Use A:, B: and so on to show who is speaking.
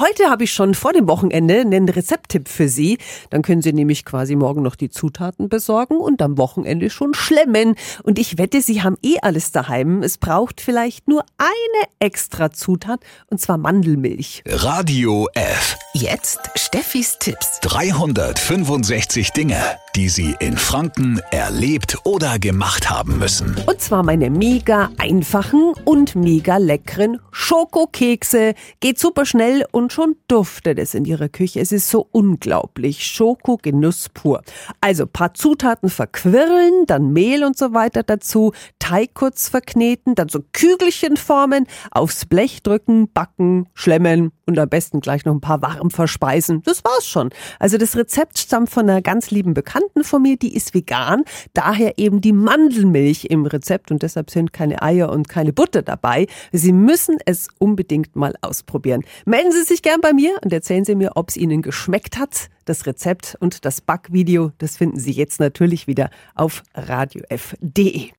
A: Heute habe ich schon vor dem Wochenende einen Rezepttipp für Sie. Dann können Sie nämlich quasi morgen noch die Zutaten besorgen und am Wochenende schon schlemmen. Und ich wette, Sie haben eh alles daheim. Es braucht vielleicht nur eine extra Zutat und zwar Mandelmilch.
B: Radio F.
C: Jetzt Steffis Tipps.
B: 365 Dinge, die Sie in Franken erlebt oder gemacht haben müssen.
A: Und zwar meine mega einfachen und mega leckeren Schokokekse. Geht super schnell und und schon duftet es in ihrer Küche. Es ist so unglaublich. Schokogenuss pur. Also paar Zutaten verquirlen, dann Mehl und so weiter dazu, Teig kurz verkneten, dann so Kügelchen formen, aufs Blech drücken, backen, schlemmen und am besten gleich noch ein paar warm verspeisen. Das war's schon. Also das Rezept stammt von einer ganz lieben Bekannten von mir, die ist vegan, daher eben die Mandelmilch im Rezept und deshalb sind keine Eier und keine Butter dabei. Sie müssen es unbedingt mal ausprobieren. Melden Sie sich gern bei mir und erzählen Sie mir, ob es Ihnen geschmeckt hat. Das Rezept und das Backvideo, das finden Sie jetzt natürlich wieder auf radiof.de.